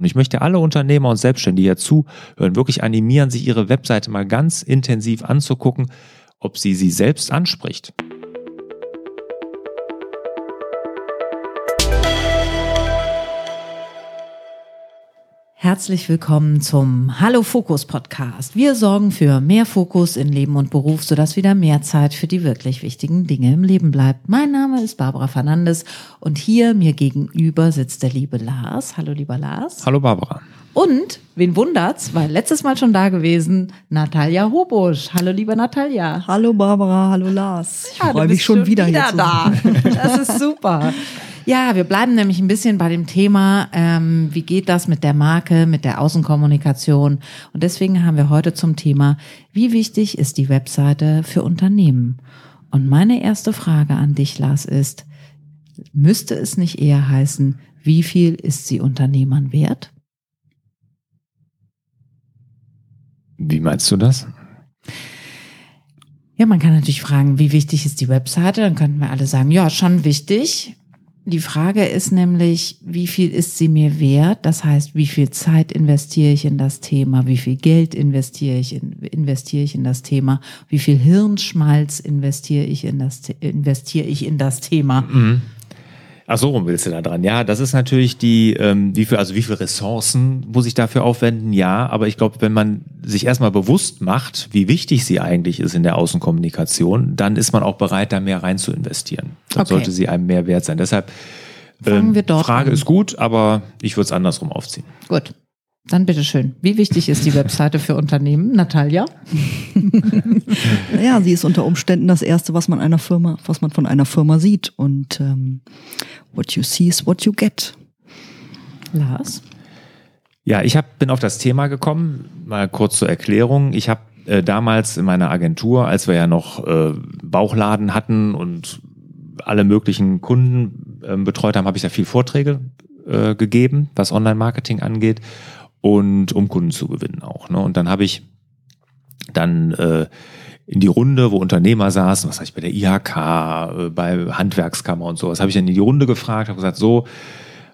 Und ich möchte alle Unternehmer und Selbstständige hier zuhören, wirklich animieren, sich ihre Webseite mal ganz intensiv anzugucken, ob sie sie selbst anspricht. Herzlich willkommen zum Hallo Fokus Podcast. Wir sorgen für mehr Fokus in Leben und Beruf, sodass wieder mehr Zeit für die wirklich wichtigen Dinge im Leben bleibt. Mein Name ist Barbara Fernandes und hier mir gegenüber sitzt der liebe Lars. Hallo lieber Lars. Hallo Barbara. Und, wen wundert's, weil letztes Mal schon da gewesen, Natalia Hobusch. Hallo liebe Natalia. Hallo Barbara, hallo Lars. Ich ja, freue mich schon, schon wieder, wieder hier da. Das ist super. Ja, wir bleiben nämlich ein bisschen bei dem Thema, ähm, wie geht das mit der Marke, mit der Außenkommunikation. Und deswegen haben wir heute zum Thema, wie wichtig ist die Webseite für Unternehmen? Und meine erste Frage an dich, Lars, ist, müsste es nicht eher heißen, wie viel ist sie Unternehmern wert? Wie meinst du das? Ja, man kann natürlich fragen, wie wichtig ist die Webseite? Dann könnten wir alle sagen, ja, schon wichtig. Die Frage ist nämlich, wie viel ist sie mir wert? Das heißt, wie viel Zeit investiere ich in das Thema? Wie viel Geld investiere ich in, investiere ich in das Thema? Wie viel Hirnschmalz investiere ich in das, investiere ich in das Thema? Mhm. Ach so, rum willst du da dran? Ja, das ist natürlich die, ähm, wie viel, also wie viel Ressourcen muss ich dafür aufwenden? Ja, aber ich glaube, wenn man sich erstmal bewusst macht, wie wichtig sie eigentlich ist in der Außenkommunikation, dann ist man auch bereit, da mehr rein zu investieren. Dann okay. sollte sie einem mehr wert sein. Deshalb, ähm, Frage an. ist gut, aber ich würde es andersrum aufziehen. Gut. Dann bitteschön. Wie wichtig ist die Webseite für Unternehmen, Natalia? ja, sie ist unter Umständen das erste, was man einer Firma, was man von einer Firma sieht. Und ähm, what you see is what you get. Lars? Ja, ich hab, bin auf das Thema gekommen. Mal kurz zur Erklärung. Ich habe äh, damals in meiner Agentur, als wir ja noch äh, Bauchladen hatten und alle möglichen Kunden äh, betreut haben, habe ich da viel Vorträge äh, gegeben, was Online-Marketing angeht und um Kunden zu gewinnen auch. Ne? Und dann habe ich dann äh, in die Runde, wo Unternehmer saßen, was heißt bei der IHK, äh, bei Handwerkskammer und sowas, habe ich dann in die Runde gefragt, habe gesagt, so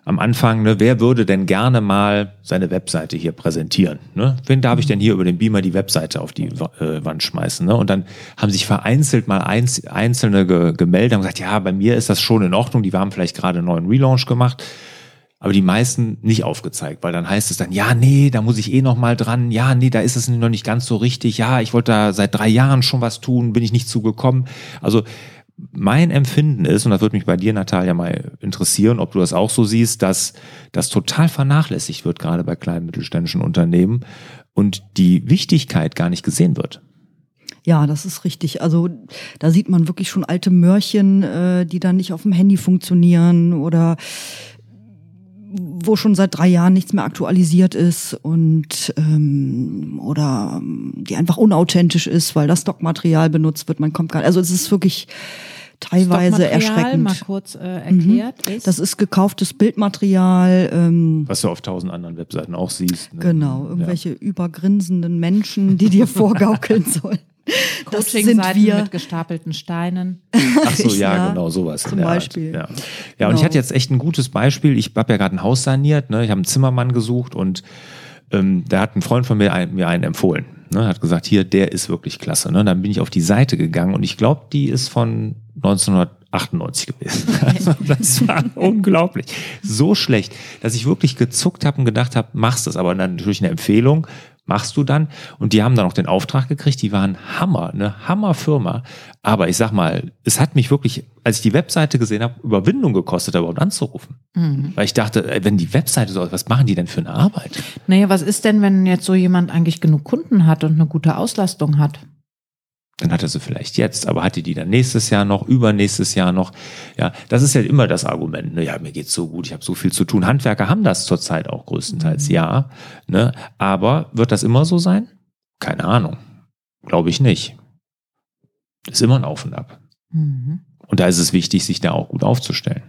am Anfang, ne, wer würde denn gerne mal seine Webseite hier präsentieren? Ne? Wen darf ich denn hier über den Beamer die Webseite auf die äh, Wand schmeißen? Ne? Und dann haben sich vereinzelt mal einz Einzelne ge gemeldet und gesagt, ja, bei mir ist das schon in Ordnung, die haben vielleicht gerade einen neuen Relaunch gemacht aber die meisten nicht aufgezeigt, weil dann heißt es dann, ja, nee, da muss ich eh noch mal dran, ja, nee, da ist es noch nicht ganz so richtig, ja, ich wollte da seit drei Jahren schon was tun, bin ich nicht zugekommen. Also mein Empfinden ist, und das würde mich bei dir, Natalia, mal interessieren, ob du das auch so siehst, dass das total vernachlässigt wird, gerade bei kleinen mittelständischen Unternehmen und die Wichtigkeit gar nicht gesehen wird. Ja, das ist richtig. Also da sieht man wirklich schon alte Mörchen, äh, die dann nicht auf dem Handy funktionieren oder wo schon seit drei Jahren nichts mehr aktualisiert ist und ähm, oder die einfach unauthentisch ist, weil das Stockmaterial benutzt wird. Man kommt gar, also es ist wirklich teilweise erschreckend. mal kurz äh, erklärt mhm. ist. Das ist gekauftes Bildmaterial. Ähm, Was du auf tausend anderen Webseiten auch siehst. Ne? Genau, irgendwelche ja. übergrinsenden Menschen, die dir vorgaukeln sollen. Coaching-Seiten mit gestapelten Steinen. Ach so, ja, ja genau, sowas. Zum Beispiel. Ja, ja genau. und ich hatte jetzt echt ein gutes Beispiel. Ich habe ja gerade ein Haus saniert, ne? ich habe einen Zimmermann gesucht und ähm, da hat ein Freund von mir, ein, mir einen empfohlen. Ne? Hat gesagt, hier, der ist wirklich klasse. Ne? Dann bin ich auf die Seite gegangen und ich glaube, die ist von 1998 gewesen. Also das war unglaublich. So schlecht, dass ich wirklich gezuckt habe und gedacht habe, machst das. Aber dann natürlich eine Empfehlung, machst du dann. Und die haben dann auch den Auftrag gekriegt, die waren Hammer, eine Hammerfirma. Aber ich sag mal, es hat mich wirklich, als ich die Webseite gesehen habe, Überwindung gekostet, da überhaupt anzurufen. Mhm. Weil ich dachte, wenn die Webseite so, was machen die denn für eine Arbeit? Naja, was ist denn, wenn jetzt so jemand eigentlich genug Kunden hat und eine gute Auslastung hat? Dann hat er sie vielleicht jetzt, aber hat die die dann nächstes Jahr noch, übernächstes Jahr noch? Ja, das ist ja immer das Argument. Ne? Ja, mir geht's so gut, ich habe so viel zu tun. Handwerker haben das zurzeit auch größtenteils, mhm. ja. Ne? Aber wird das immer so sein? Keine Ahnung. Glaube ich nicht. ist immer ein Auf und Ab. Mhm. Und da ist es wichtig, sich da auch gut aufzustellen.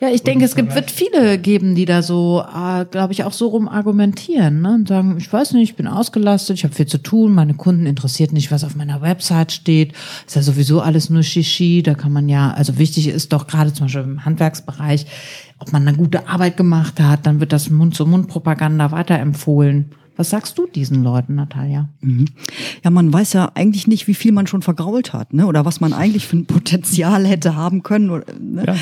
Ja, ich denke, es gibt, wird viele geben, die da so, äh, glaube ich, auch so rum argumentieren ne? und sagen, ich weiß nicht, ich bin ausgelastet, ich habe viel zu tun, meine Kunden interessiert nicht, was auf meiner Website steht. Ist ja sowieso alles nur Shishi, da kann man ja, also wichtig ist doch gerade zum Beispiel im Handwerksbereich, ob man eine gute Arbeit gemacht hat, dann wird das Mund-zu-Mund-Propaganda weiterempfohlen. Was sagst du diesen Leuten, Natalia? Mhm. Ja, man weiß ja eigentlich nicht, wie viel man schon vergrault hat, ne? Oder was man eigentlich für ein Potenzial hätte haben können. Oder, ne? ja.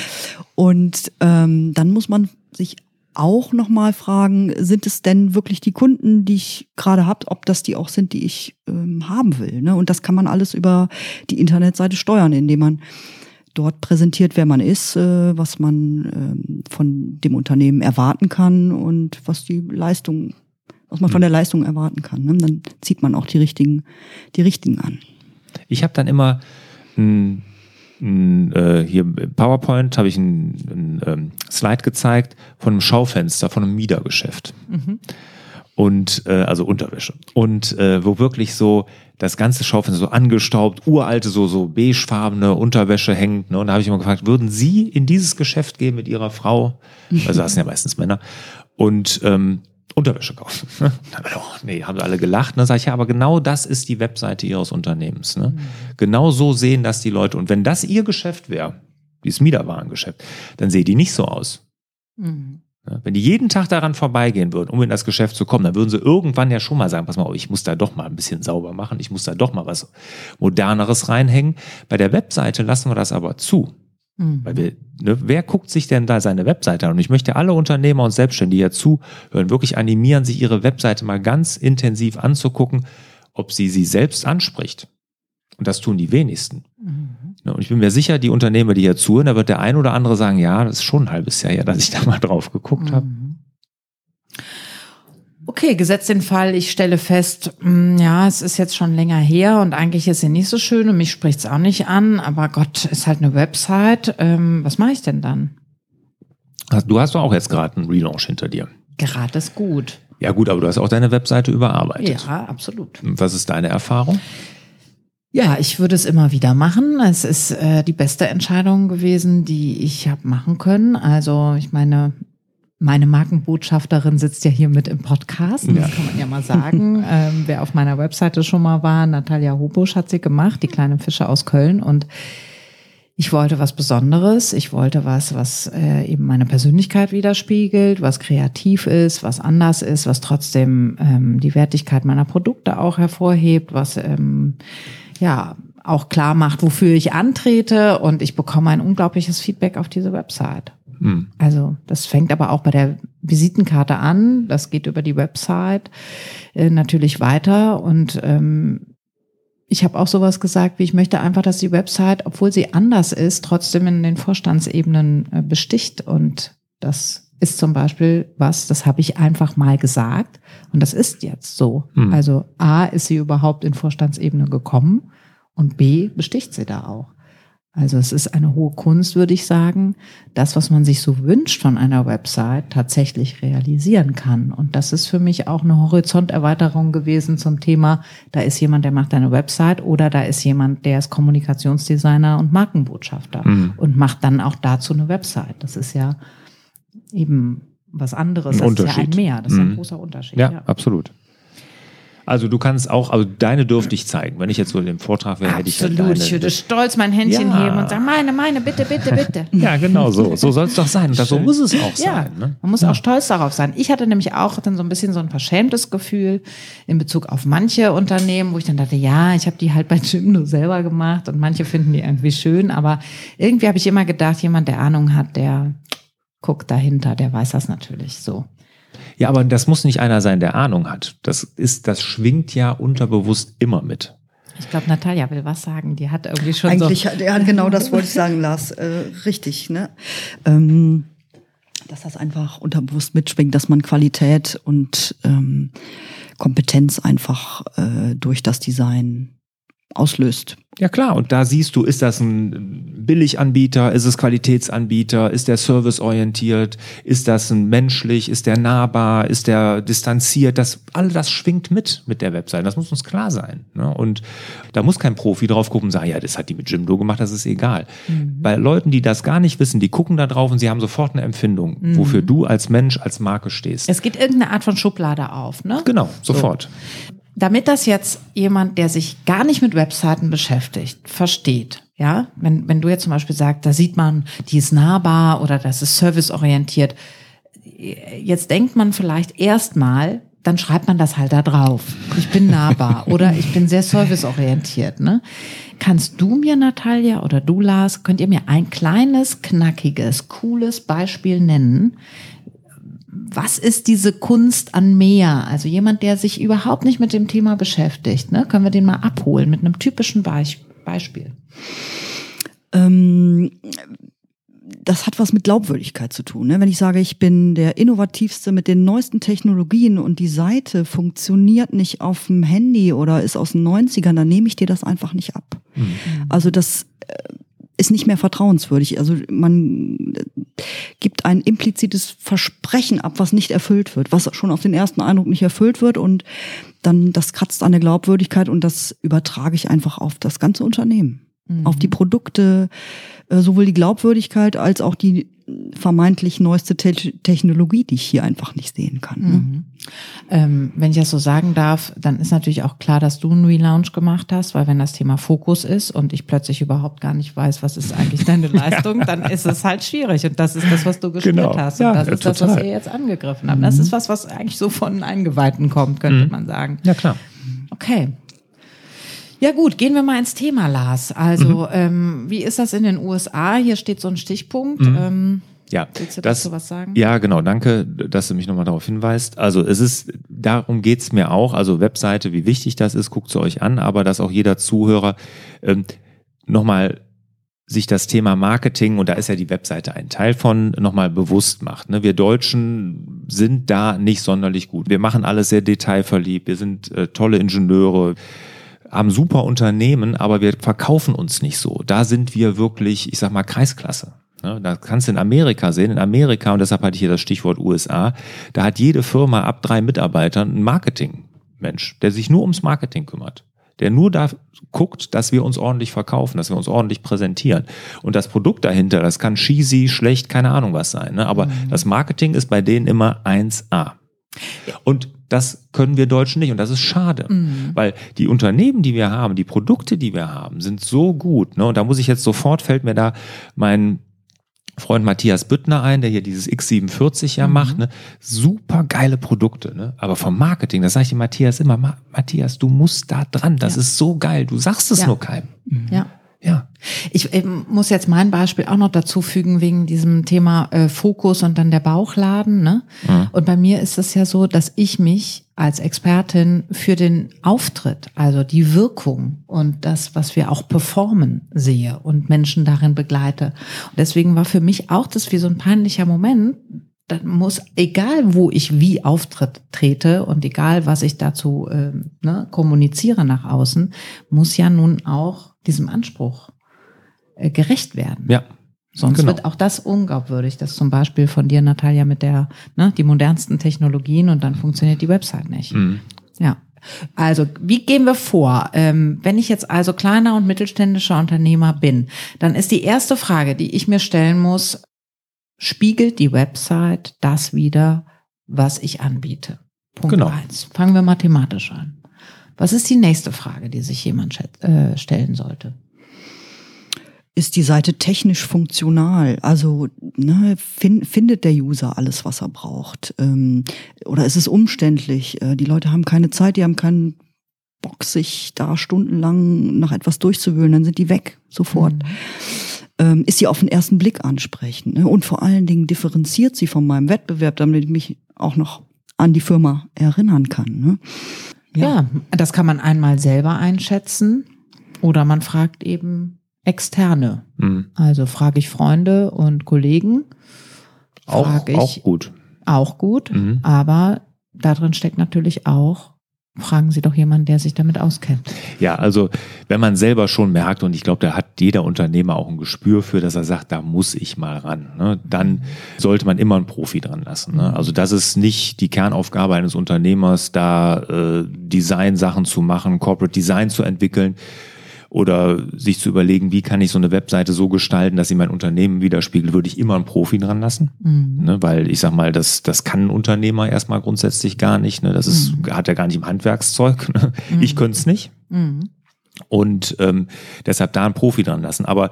Und ähm, dann muss man sich auch nochmal fragen, sind es denn wirklich die Kunden, die ich gerade habe, ob das die auch sind, die ich ähm, haben will. Ne? Und das kann man alles über die Internetseite steuern, indem man dort präsentiert, wer man ist, äh, was man ähm, von dem Unternehmen erwarten kann und was die Leistung was man von der Leistung erwarten kann. Ne? Dann zieht man auch die richtigen, die richtigen an. Ich habe dann immer ein, ein, äh, hier PowerPoint habe ich ein, ähm, Slide gezeigt von einem Schaufenster, von einem Miedergeschäft. Mhm. Und äh, also Unterwäsche. Und äh, wo wirklich so das ganze Schaufenster so angestaubt, uralte, so, so beigefarbene Unterwäsche hängt. Ne? Und da habe ich immer gefragt, würden Sie in dieses Geschäft gehen mit Ihrer Frau? Also das sind ja meistens Männer. Und ähm, Unterwäsche kaufen. nee, haben alle gelacht. Ne? Sag ich, ja, aber genau das ist die Webseite Ihres Unternehmens. Ne? Mhm. Genau so sehen das die Leute. Und wenn das Ihr Geschäft wäre, dieses Miederwarengeschäft, dann sehe die nicht so aus. Mhm. Ja, wenn die jeden Tag daran vorbeigehen würden, um in das Geschäft zu kommen, dann würden sie irgendwann ja schon mal sagen, pass mal, ich muss da doch mal ein bisschen sauber machen, ich muss da doch mal was Moderneres reinhängen. Bei der Webseite lassen wir das aber zu. Mhm. Weil wir, ne, wer guckt sich denn da seine Webseite an? Und ich möchte alle Unternehmer und Selbstständige ja zuhören, wirklich animieren, sich ihre Webseite mal ganz intensiv anzugucken, ob sie sie selbst anspricht. Und das tun die wenigsten. Mhm. Ne, und ich bin mir sicher, die Unternehmer, die hier zuhören, da wird der ein oder andere sagen, ja, das ist schon ein halbes Jahr her, dass ich da mal drauf geguckt mhm. habe. Okay, gesetzt den Fall, ich stelle fest, mh, mm, ja, es ist jetzt schon länger her und eigentlich ist sie nicht so schön und mich spricht es auch nicht an, aber Gott, ist halt eine Website. Ähm, was mache ich denn dann? Du hast doch auch jetzt gerade einen Relaunch hinter dir. Gerade ist gut. Ja gut, aber du hast auch deine Webseite überarbeitet. Ja, absolut. Was ist deine Erfahrung? Ja, ich würde es immer wieder machen. Es ist äh, die beste Entscheidung gewesen, die ich habe machen können. Also ich meine, meine Markenbotschafterin sitzt ja hier mit im Podcast, das ja. kann man ja mal sagen. ähm, wer auf meiner Webseite schon mal war, Natalia Hobusch hat sie gemacht, die kleine Fische aus Köln. Und ich wollte was Besonderes. Ich wollte was, was äh, eben meine Persönlichkeit widerspiegelt, was kreativ ist, was anders ist, was trotzdem ähm, die Wertigkeit meiner Produkte auch hervorhebt, was ähm, ja auch klar macht, wofür ich antrete. Und ich bekomme ein unglaubliches Feedback auf diese Website. Hm. Also das fängt aber auch bei der Visitenkarte an, das geht über die Website äh, natürlich weiter und ähm, ich habe auch sowas gesagt, wie ich möchte einfach, dass die Website, obwohl sie anders ist, trotzdem in den Vorstandsebenen äh, besticht und das ist zum Beispiel was, das habe ich einfach mal gesagt und das ist jetzt so. Hm. Also A, ist sie überhaupt in Vorstandsebene gekommen und B, besticht sie da auch. Also es ist eine hohe Kunst, würde ich sagen, das, was man sich so wünscht von einer Website, tatsächlich realisieren kann. Und das ist für mich auch eine Horizonterweiterung gewesen zum Thema, da ist jemand, der macht eine Website oder da ist jemand, der ist Kommunikationsdesigner und Markenbotschafter mhm. und macht dann auch dazu eine Website. Das ist ja eben was anderes. Ein das ist ja ein Mehr. Das ist mhm. ein großer Unterschied. Ja, ja. absolut. Also du kannst auch, also deine dürfte ich zeigen. Wenn ich jetzt so in dem Vortrag wäre, hätte ich halt deine. Ich würde stolz mein Händchen ja. heben und sagen, meine, meine, bitte, bitte, bitte. ja, genau so. So soll es doch sein. Und so muss es auch ja, sein. Ne? Man muss ja. auch stolz darauf sein. Ich hatte nämlich auch dann so ein bisschen so ein verschämtes Gefühl in Bezug auf manche Unternehmen, wo ich dann dachte, ja, ich habe die halt bei Jim nur selber gemacht und manche finden die irgendwie schön. Aber irgendwie habe ich immer gedacht, jemand, der Ahnung hat, der guckt dahinter, der weiß das natürlich so. Ja, aber das muss nicht einer sein, der Ahnung hat. Das ist, das schwingt ja unterbewusst immer mit. Ich glaube, Natalia will was sagen. Die hat irgendwie schon Eigentlich, so. ja, genau das wollte ich sagen, Lars. Äh, richtig, ne? Ähm, dass das einfach unterbewusst mitschwingt, dass man Qualität und ähm, Kompetenz einfach äh, durch das Design auslöst. Ja klar, und da siehst du, ist das ein Billiganbieter, ist es Qualitätsanbieter, ist der serviceorientiert, ist das ein menschlich, ist der nahbar, ist der distanziert, das all das schwingt mit mit der Webseite, das muss uns klar sein. Ne? Und da muss kein Profi drauf gucken und sagen, ja, das hat die mit Jimdo gemacht, das ist egal. Mhm. Bei Leuten, die das gar nicht wissen, die gucken da drauf und sie haben sofort eine Empfindung, mhm. wofür du als Mensch, als Marke stehst. Es geht irgendeine Art von Schublade auf, ne? Genau, sofort. So damit das jetzt jemand, der sich gar nicht mit Webseiten beschäftigt, versteht, ja, wenn, wenn du jetzt zum Beispiel sagst, da sieht man, die ist nahbar oder das ist serviceorientiert, jetzt denkt man vielleicht erstmal, dann schreibt man das halt da drauf. Ich bin nahbar oder ich bin sehr serviceorientiert. Ne? Kannst du mir, Natalia, oder du, Lars, könnt ihr mir ein kleines, knackiges, cooles Beispiel nennen, was ist diese Kunst an mehr? Also jemand, der sich überhaupt nicht mit dem Thema beschäftigt, ne? können wir den mal abholen mit einem typischen Beispiel. Ähm, das hat was mit Glaubwürdigkeit zu tun. Ne? Wenn ich sage, ich bin der innovativste mit den neuesten Technologien und die Seite funktioniert nicht auf dem Handy oder ist aus den 90ern, dann nehme ich dir das einfach nicht ab. Mhm. Also das äh, ist nicht mehr vertrauenswürdig. Also man gibt ein implizites Versprechen ab, was nicht erfüllt wird, was schon auf den ersten Eindruck nicht erfüllt wird und dann das kratzt an der Glaubwürdigkeit und das übertrage ich einfach auf das ganze Unternehmen, mhm. auf die Produkte, äh, sowohl die Glaubwürdigkeit als auch die vermeintlich neueste Te Technologie, die ich hier einfach nicht sehen kann. Ne? Mhm. Ähm, wenn ich das so sagen darf, dann ist natürlich auch klar, dass du einen Relaunch gemacht hast, weil wenn das Thema Fokus ist und ich plötzlich überhaupt gar nicht weiß, was ist eigentlich deine Leistung, dann ist es halt schwierig. Und das ist das, was du gespürt genau. hast. Und ja, das ist total. das, was ihr jetzt angegriffen habt. Das ist was, was eigentlich so von Eingeweihten kommt, könnte mhm. man sagen. Ja, klar. Okay. Ja gut, gehen wir mal ins Thema, Lars. Also mhm. ähm, wie ist das in den USA? Hier steht so ein Stichpunkt. Mhm. Ähm, ja, willst du das, dazu was sagen? Ja, genau. Danke, dass du mich nochmal darauf hinweist. Also es ist, darum geht's mir auch. Also Webseite, wie wichtig das ist, guckt sie euch an, aber dass auch jeder Zuhörer ähm, nochmal sich das Thema Marketing, und da ist ja die Webseite ein Teil von, nochmal bewusst macht. Ne? Wir Deutschen sind da nicht sonderlich gut. Wir machen alles sehr detailverliebt. Wir sind äh, tolle Ingenieure haben super Unternehmen, aber wir verkaufen uns nicht so. Da sind wir wirklich, ich sag mal, Kreisklasse. Da kannst du in Amerika sehen, in Amerika, und deshalb hatte ich hier das Stichwort USA, da hat jede Firma ab drei Mitarbeitern einen Marketingmensch, der sich nur ums Marketing kümmert. Der nur da guckt, dass wir uns ordentlich verkaufen, dass wir uns ordentlich präsentieren. Und das Produkt dahinter, das kann cheesy, schlecht, keine Ahnung was sein. Ne? Aber mhm. das Marketing ist bei denen immer 1A. Und das können wir Deutschen nicht und das ist schade, mhm. weil die Unternehmen, die wir haben, die Produkte, die wir haben, sind so gut. Ne? Und da muss ich jetzt sofort fällt mir da mein Freund Matthias Büttner ein, der hier dieses X47 ja mhm. macht. Ne? Super geile Produkte, ne? aber vom Marketing, das sage ich dem Matthias immer, Matthias, du musst da dran, das ja. ist so geil, du sagst es ja. nur keinem. Mhm. Ja. Ja. Ich äh, muss jetzt mein Beispiel auch noch dazu fügen wegen diesem Thema äh, Fokus und dann der Bauchladen. Ne? Mhm. Und bei mir ist es ja so, dass ich mich als Expertin für den Auftritt, also die Wirkung und das, was wir auch performen, sehe und Menschen darin begleite. Und deswegen war für mich auch das wie so ein peinlicher Moment, dann muss, egal wo ich wie auftritt, trete und egal was ich dazu äh, ne, kommuniziere nach außen, muss ja nun auch diesem Anspruch äh, gerecht werden. Ja. Sonst genau. wird auch das unglaubwürdig. Das zum Beispiel von dir, Natalia, mit der, ne, die modernsten Technologien und dann funktioniert die Website nicht. Mhm. Ja. Also, wie gehen wir vor? Ähm, wenn ich jetzt also kleiner und mittelständischer Unternehmer bin, dann ist die erste Frage, die ich mir stellen muss, spiegelt die Website das wieder, was ich anbiete? Punkt genau. eins. Fangen wir mathematisch an. Was ist die nächste Frage, die sich jemand äh, stellen sollte? Ist die Seite technisch funktional? Also ne, fin findet der User alles, was er braucht? Ähm, oder ist es umständlich? Äh, die Leute haben keine Zeit, die haben keinen Bock, sich da stundenlang nach etwas durchzuwühlen, dann sind die weg sofort. Mhm. Ähm, ist sie auf den ersten Blick ansprechend? Ne? Und vor allen Dingen differenziert sie von meinem Wettbewerb, damit ich mich auch noch an die Firma erinnern kann. Ne? Ja. ja, das kann man einmal selber einschätzen oder man fragt eben externe. Mhm. Also frage ich Freunde und Kollegen. Auch, ich, auch gut. Auch gut, mhm. aber darin steckt natürlich auch fragen Sie doch jemanden, der sich damit auskennt. Ja, also wenn man selber schon merkt, und ich glaube, da hat jeder Unternehmer auch ein Gespür für, dass er sagt, da muss ich mal ran, ne, dann sollte man immer einen Profi dran lassen. Ne? Also das ist nicht die Kernaufgabe eines Unternehmers, da äh, Design-Sachen zu machen, Corporate Design zu entwickeln oder sich zu überlegen, wie kann ich so eine Webseite so gestalten, dass sie mein Unternehmen widerspiegelt, würde ich immer einen Profi dran lassen. Mhm. Ne, weil ich sag mal, das, das kann ein Unternehmer erstmal grundsätzlich gar nicht. Ne? Das ist, mhm. hat er gar nicht im Handwerkszeug. Ne? Mhm. Ich könnte es nicht. Mhm. Und ähm, deshalb da einen Profi dran lassen. Aber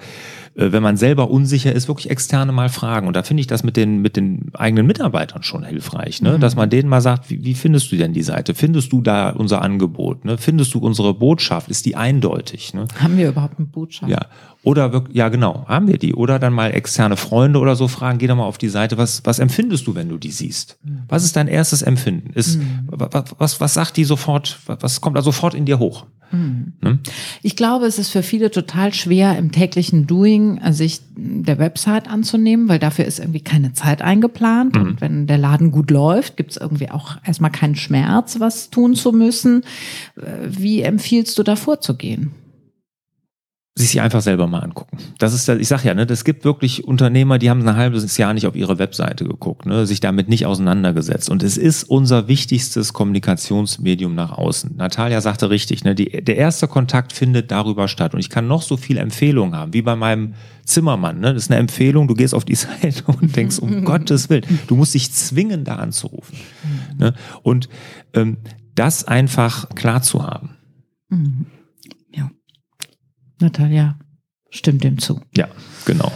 äh, wenn man selber unsicher ist, wirklich externe mal fragen. Und da finde ich das mit den, mit den eigenen Mitarbeitern schon hilfreich, ne? Mhm. dass man denen mal sagt, wie, wie findest du denn die Seite? Findest du da unser Angebot? Ne? Findest du unsere Botschaft? Ist die eindeutig? Ne? Haben wir überhaupt eine Botschaft? Ja. Oder wirklich, ja genau, haben wir die. Oder dann mal externe Freunde oder so fragen, geh doch mal auf die Seite, was, was empfindest du, wenn du die siehst? Mhm. Was ist dein erstes Empfinden? Ist, mhm. was, was, was sagt die sofort, was kommt da sofort in dir hoch? Mhm. Ne? Ich glaube, es ist für viele total schwer, im täglichen Doing äh, sich der Website anzunehmen, weil dafür ist irgendwie keine Zeit eingeplant. Und mhm. wenn der Laden gut läuft, gibt es irgendwie auch erstmal keinen Schmerz, was tun zu müssen. Äh, wie empfiehlst du da vorzugehen? Sich sie einfach selber mal angucken. Das ist, ich sag ja, ne, es gibt wirklich Unternehmer, die haben ein halbes Jahr nicht auf ihre Webseite geguckt, ne, sich damit nicht auseinandergesetzt. Und es ist unser wichtigstes Kommunikationsmedium nach außen. Natalia sagte richtig, ne, die, der erste Kontakt findet darüber statt. Und ich kann noch so viel Empfehlungen haben, wie bei meinem Zimmermann. Ne, das ist eine Empfehlung, du gehst auf die Seite und denkst, um Gottes Willen, du musst dich zwingen, da anzurufen. Ne? Und ähm, das einfach klar zu haben. Mhm. Natalia stimmt dem zu. Ja, genau.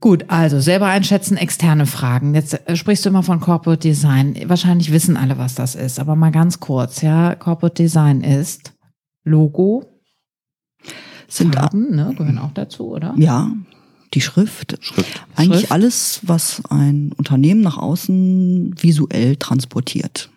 Gut, also selber einschätzen, externe Fragen. Jetzt äh, sprichst du immer von Corporate Design. Wahrscheinlich wissen alle, was das ist, aber mal ganz kurz, ja. Corporate Design ist Logo, sind Farben, ne, gehören auch dazu, oder? Ja, die Schrift. Schrift. Eigentlich Schrift. alles, was ein Unternehmen nach außen visuell transportiert.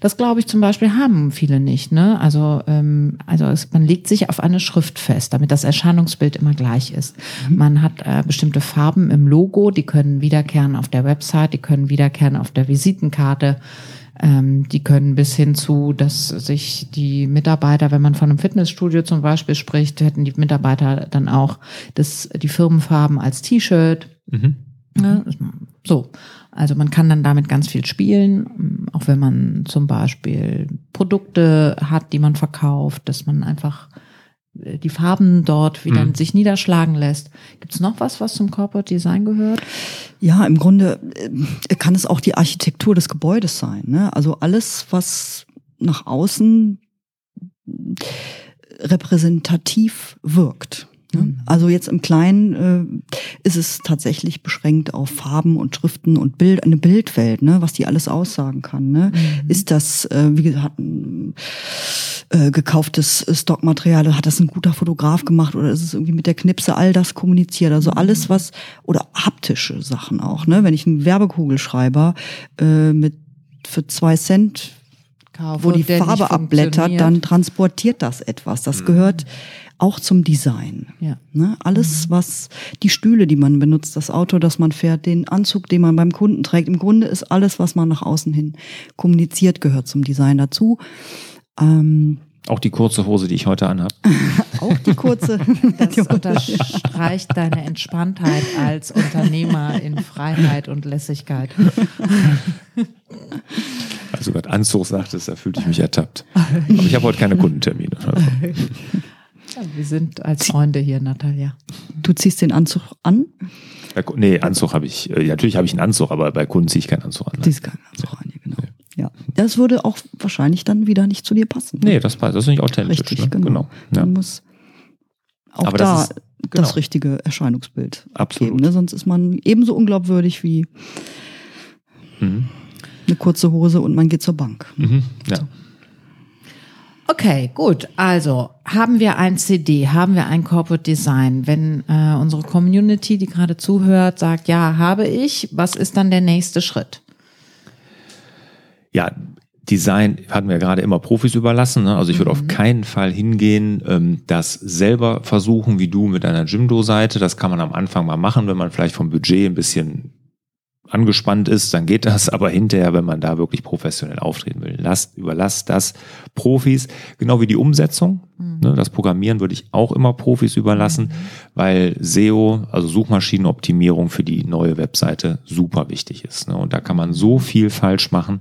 Das glaube ich zum Beispiel haben viele nicht. Ne? Also, ähm, also es, man legt sich auf eine Schrift fest, damit das Erscheinungsbild immer gleich ist. Mhm. Man hat äh, bestimmte Farben im Logo, die können wiederkehren auf der Website, die können wiederkehren auf der Visitenkarte. Ähm, die können bis hin zu, dass sich die Mitarbeiter, wenn man von einem Fitnessstudio zum Beispiel spricht, hätten die Mitarbeiter dann auch das, die Firmenfarben als T-Shirt. Mhm. Ja, so. Also man kann dann damit ganz viel spielen, auch wenn man zum Beispiel Produkte hat, die man verkauft, dass man einfach äh, die Farben dort wieder mhm. sich niederschlagen lässt. Gibt es noch was, was zum Corporate Design gehört? Ja, im Grunde äh, kann es auch die Architektur des Gebäudes sein. Ne? Also alles, was nach außen repräsentativ wirkt. Ne? Mhm. Also jetzt im Kleinen äh, ist es tatsächlich beschränkt auf Farben und Schriften und Bild, eine Bildwelt, ne, was die alles aussagen kann. Ne? Mhm. Ist das, äh, wie gesagt, ein äh, gekauftes Stockmaterial, hat das ein guter Fotograf gemacht oder ist es irgendwie mit der Knipse all das kommuniziert? Also mhm. alles, was, oder haptische Sachen auch, ne? Wenn ich einen Werbekugelschreiber äh, mit für zwei Cent Kaufe, wo die Farbe abblättert, dann transportiert das etwas. Das mhm. gehört auch zum Design. Ja. Ne? Alles, mhm. was die Stühle, die man benutzt, das Auto, das man fährt, den Anzug, den man beim Kunden trägt, im Grunde ist alles, was man nach außen hin kommuniziert, gehört zum Design dazu. Ähm, auch die kurze Hose, die ich heute anhabe. auch die kurze. Das unterstreicht deine Entspanntheit als Unternehmer in Freiheit und Lässigkeit. Also gerade Anzug sagtest, da fühlte ich mich ertappt. Aber ich habe heute keine Kundentermine. Ja, wir sind als Freunde hier, Natalia. Du ziehst den Anzug an? Nee, Anzug habe ich, äh, natürlich habe ich einen Anzug, aber bei Kunden ziehe ich keinen Anzug an. Ziehst keinen Anzug an, genau. Nee. Ja, das würde auch wahrscheinlich dann wieder nicht zu dir passen. Ne? Nee, das passt, das ist nicht authentisch. Richtig, ne? genau. genau. Ja. Man muss auch aber da das, ist, genau. das richtige Erscheinungsbild Absolut. geben. Ne? Sonst ist man ebenso unglaubwürdig wie mhm. eine kurze Hose und man geht zur Bank. Mhm. Ja. So. Okay, gut. Also haben wir ein CD, haben wir ein Corporate Design. Wenn äh, unsere Community, die gerade zuhört, sagt, ja, habe ich, was ist dann der nächste Schritt? Ja, Design hatten wir gerade immer Profis überlassen. Ne? Also ich würde mhm. auf keinen Fall hingehen, ähm, das selber versuchen, wie du mit deiner Jimdo-Seite. Das kann man am Anfang mal machen, wenn man vielleicht vom Budget ein bisschen angespannt ist, dann geht das. Aber hinterher, wenn man da wirklich professionell auftreten will, lasst, überlasst das Profis, genau wie die Umsetzung. Mhm. Ne, das Programmieren würde ich auch immer Profis überlassen, mhm. weil SEO, also Suchmaschinenoptimierung für die neue Webseite super wichtig ist. Ne? Und da kann man so viel falsch machen.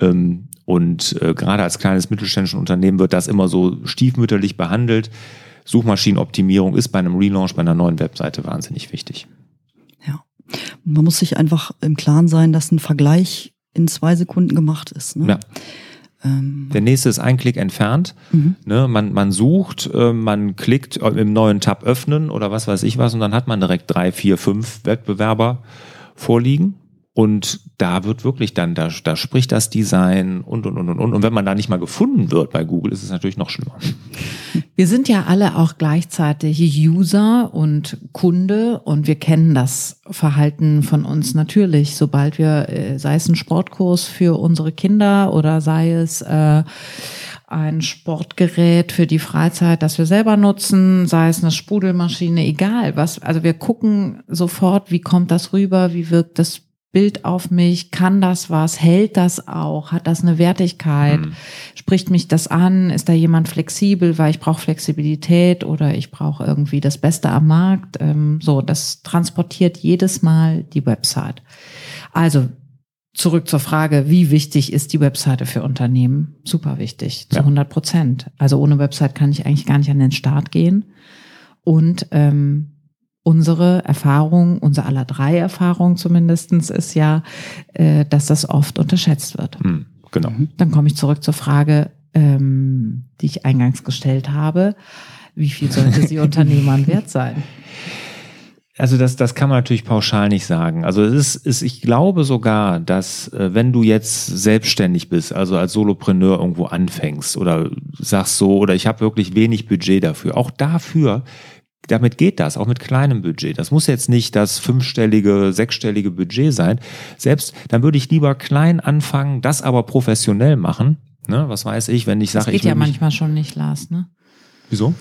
Ähm, und äh, gerade als kleines mittelständisches Unternehmen wird das immer so stiefmütterlich behandelt. Suchmaschinenoptimierung ist bei einem Relaunch, bei einer neuen Webseite wahnsinnig wichtig. Man muss sich einfach im Klaren sein, dass ein Vergleich in zwei Sekunden gemacht ist. Ne? Ja. Ähm. Der nächste ist ein Klick entfernt. Mhm. Ne, man, man sucht, äh, man klickt im neuen Tab öffnen oder was weiß ich was und dann hat man direkt drei, vier, fünf Wettbewerber vorliegen. Und da wird wirklich dann, da, da spricht das Design und, und, und, und, und. Und wenn man da nicht mal gefunden wird bei Google, ist es natürlich noch schlimmer. Wir sind ja alle auch gleichzeitig User und Kunde und wir kennen das Verhalten von uns natürlich, sobald wir, äh, sei es ein Sportkurs für unsere Kinder oder sei es äh, ein Sportgerät für die Freizeit, das wir selber nutzen, sei es eine Sprudelmaschine, egal was. Also wir gucken sofort, wie kommt das rüber, wie wirkt das Bild auf mich? Kann das was? Hält das auch? Hat das eine Wertigkeit? Mhm. Spricht mich das an? Ist da jemand flexibel, weil ich brauche Flexibilität oder ich brauche irgendwie das Beste am Markt? Ähm, so, das transportiert jedes Mal die Website. Also zurück zur Frage, wie wichtig ist die Webseite für Unternehmen? Super wichtig, zu ja. 100 Prozent. Also ohne Website kann ich eigentlich gar nicht an den Start gehen. Und ähm, unsere Erfahrung, unser aller drei Erfahrung zumindestens ist ja, äh, dass das oft unterschätzt wird. Hm, genau. Mhm. Dann komme ich zurück zur Frage, ähm, die ich eingangs gestellt habe. Wie viel sollte sie Unternehmern wert sein? Also das, das kann man natürlich pauschal nicht sagen. Also es ist, ist ich glaube sogar, dass äh, wenn du jetzt selbstständig bist, also als Solopreneur irgendwo anfängst oder sagst so, oder ich habe wirklich wenig Budget dafür, auch dafür damit geht das, auch mit kleinem Budget. Das muss jetzt nicht das fünfstellige, sechsstellige Budget sein. Selbst dann würde ich lieber klein anfangen, das aber professionell machen. Ne, was weiß ich, wenn ich sage, ich. Das geht ja manchmal schon nicht, Lars, ne? Wieso?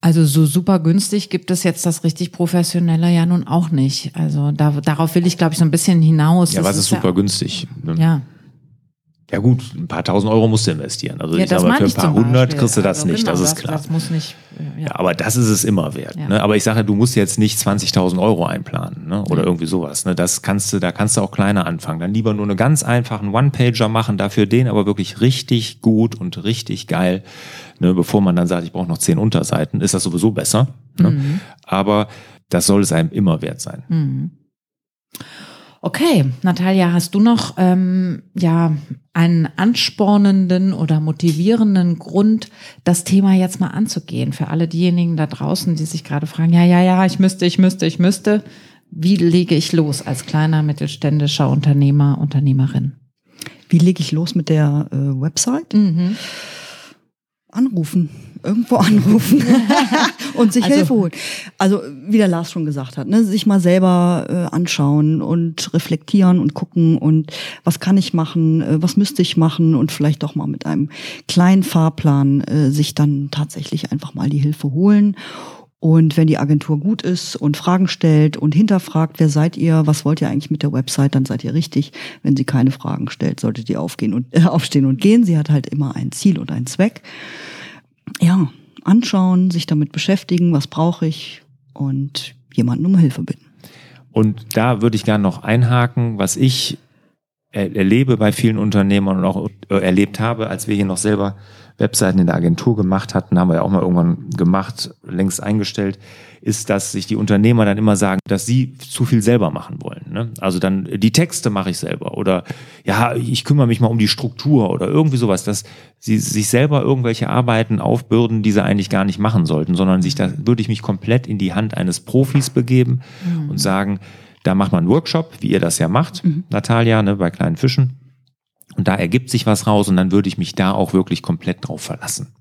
Also so super günstig gibt es jetzt das richtig professionelle ja nun auch nicht. Also da, darauf will ich, glaube ich, so ein bisschen hinaus. Ja, das was ist, ist super ja, günstig? Ne? Ja. Ja gut, ein paar tausend Euro musst du investieren. Also ja, ich sage mal, für ein paar hundert kriegst du das also nicht, genau, das ist klar. Das muss nicht. Ja. ja. aber das ist es immer wert. Ja. Ne? Aber ich sage, du musst jetzt nicht 20.000 Euro einplanen ne? oder irgendwie sowas. Ne? Das kannst du, da kannst du auch kleiner anfangen. Dann lieber nur einen ganz einfachen One-Pager machen, dafür den aber wirklich richtig gut und richtig geil. Ne? Bevor man dann sagt, ich brauche noch zehn Unterseiten, ist das sowieso besser. Ne? Mhm. Aber das soll es einem immer wert sein. Mhm. Okay, Natalia, hast du noch ähm, ja einen anspornenden oder motivierenden Grund, das Thema jetzt mal anzugehen für alle diejenigen da draußen, die sich gerade fragen, ja, ja, ja, ich müsste, ich müsste, ich müsste. Wie lege ich los als kleiner mittelständischer Unternehmer, Unternehmerin? Wie lege ich los mit der äh, Website? Mhm. Anrufen irgendwo anrufen und sich also, Hilfe holen. Also wie der Lars schon gesagt hat, ne, sich mal selber äh, anschauen und reflektieren und gucken und was kann ich machen, äh, was müsste ich machen und vielleicht doch mal mit einem kleinen Fahrplan äh, sich dann tatsächlich einfach mal die Hilfe holen. Und wenn die Agentur gut ist und Fragen stellt und hinterfragt, wer seid ihr, was wollt ihr eigentlich mit der Website, dann seid ihr richtig. Wenn sie keine Fragen stellt, solltet ihr aufgehen und äh, aufstehen und gehen. Sie hat halt immer ein Ziel und einen Zweck ja, anschauen, sich damit beschäftigen, was brauche ich und jemanden um Hilfe bitten. Und da würde ich gerne noch einhaken, was ich erlebe bei vielen Unternehmern und auch äh, erlebt habe, als wir hier noch selber Webseiten in der Agentur gemacht hatten, haben wir ja auch mal irgendwann gemacht, längst eingestellt, ist, dass sich die Unternehmer dann immer sagen, dass sie zu viel selber machen wollen. Ne? Also dann die Texte mache ich selber oder ja, ich kümmere mich mal um die Struktur oder irgendwie sowas, dass sie sich selber irgendwelche Arbeiten aufbürden, die sie eigentlich gar nicht machen sollten, sondern sich da würde ich mich komplett in die Hand eines Profis begeben mhm. und sagen, da macht man einen Workshop, wie ihr das ja macht, mhm. Natalia, ne, bei kleinen Fischen. Und da ergibt sich was raus und dann würde ich mich da auch wirklich komplett drauf verlassen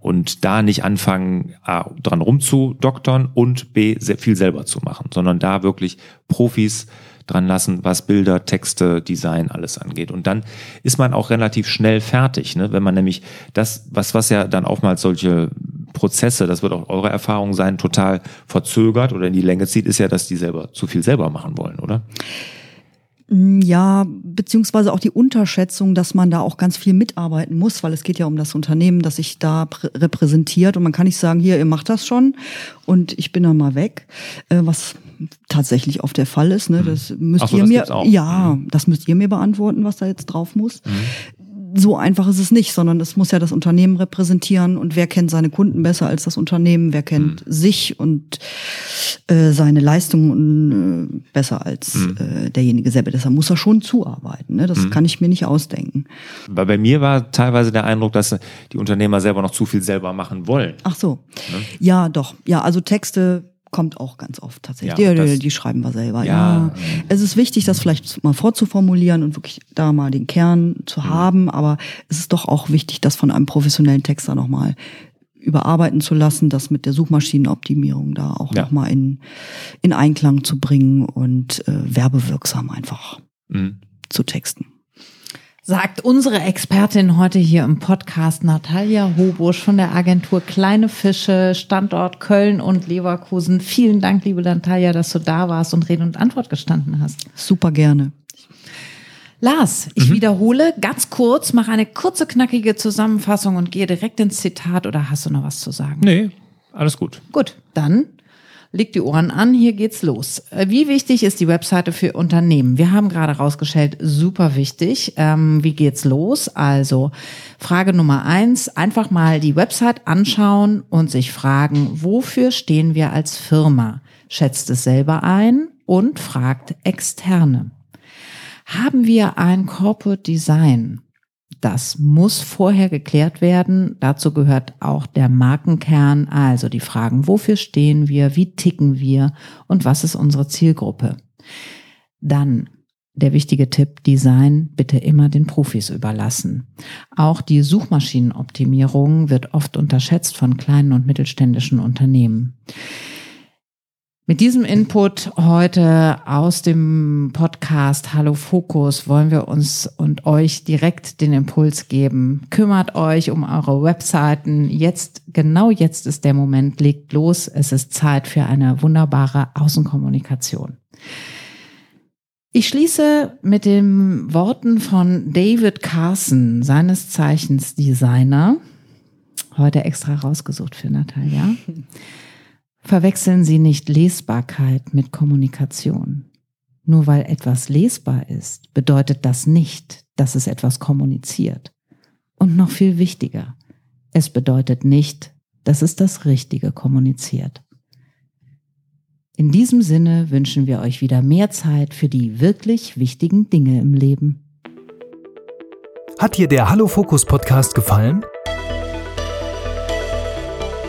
und da nicht anfangen, A, dran rumzudoktern und B, sehr viel selber zu machen, sondern da wirklich Profis dran lassen, was Bilder, Texte, Design, alles angeht. Und dann ist man auch relativ schnell fertig, ne? wenn man nämlich das, was, was ja dann oftmals solche Prozesse, das wird auch eure Erfahrung sein, total verzögert oder in die Länge zieht, ist ja, dass die selber zu viel selber machen wollen, oder? Mm, ja, beziehungsweise auch die Unterschätzung, dass man da auch ganz viel mitarbeiten muss, weil es geht ja um das Unternehmen, das sich da repräsentiert und man kann nicht sagen, hier, ihr macht das schon und ich bin dann mal weg, äh, was tatsächlich oft der Fall ist. Ne? Mhm. Das müsst so, ihr das mir, ja, mhm. das müsst ihr mir beantworten, was da jetzt drauf muss. Mhm so einfach ist es nicht, sondern es muss ja das Unternehmen repräsentieren und wer kennt seine Kunden besser als das Unternehmen, wer kennt mhm. sich und äh, seine Leistungen äh, besser als mhm. äh, derjenige selber. Deshalb muss er schon zuarbeiten. Ne? Das mhm. kann ich mir nicht ausdenken. Bei, bei mir war teilweise der Eindruck, dass die Unternehmer selber noch zu viel selber machen wollen. Ach so. Ne? Ja, doch. Ja, also Texte kommt auch ganz oft tatsächlich. Ja, die, die, die, schreiben wir selber. Ja. ja. Es ist wichtig, das vielleicht mal vorzuformulieren und wirklich da mal den Kern zu mhm. haben, aber es ist doch auch wichtig, das von einem professionellen Texter nochmal überarbeiten zu lassen, das mit der Suchmaschinenoptimierung da auch ja. nochmal in, in Einklang zu bringen und äh, werbewirksam einfach mhm. zu texten. Sagt unsere Expertin heute hier im Podcast Natalia Hobusch von der Agentur Kleine Fische, Standort Köln und Leverkusen. Vielen Dank, liebe Natalia, dass du da warst und Rede und Antwort gestanden hast. Super gerne. Lars, ich mhm. wiederhole ganz kurz, mache eine kurze, knackige Zusammenfassung und gehe direkt ins Zitat oder hast du noch was zu sagen? Nee, alles gut. Gut, dann Legt die Ohren an, hier geht's los. Äh, wie wichtig ist die Webseite für Unternehmen? Wir haben gerade rausgestellt, super wichtig. Ähm, wie geht's los? Also Frage Nummer eins, einfach mal die Website anschauen und sich fragen, wofür stehen wir als Firma? Schätzt es selber ein und fragt Externe. Haben wir ein Corporate Design? Das muss vorher geklärt werden. Dazu gehört auch der Markenkern, also die Fragen, wofür stehen wir, wie ticken wir und was ist unsere Zielgruppe. Dann der wichtige Tipp, Design bitte immer den Profis überlassen. Auch die Suchmaschinenoptimierung wird oft unterschätzt von kleinen und mittelständischen Unternehmen. Mit diesem Input heute aus dem Podcast Hallo Fokus wollen wir uns und euch direkt den Impuls geben. Kümmert euch um eure Webseiten. Jetzt, genau jetzt ist der Moment. Legt los. Es ist Zeit für eine wunderbare Außenkommunikation. Ich schließe mit den Worten von David Carson, seines Zeichens Designer. Heute extra rausgesucht für Natalia. Verwechseln Sie nicht Lesbarkeit mit Kommunikation. Nur weil etwas lesbar ist, bedeutet das nicht, dass es etwas kommuniziert. Und noch viel wichtiger, es bedeutet nicht, dass es das Richtige kommuniziert. In diesem Sinne wünschen wir euch wieder mehr Zeit für die wirklich wichtigen Dinge im Leben. Hat dir der Hallo Fokus Podcast gefallen?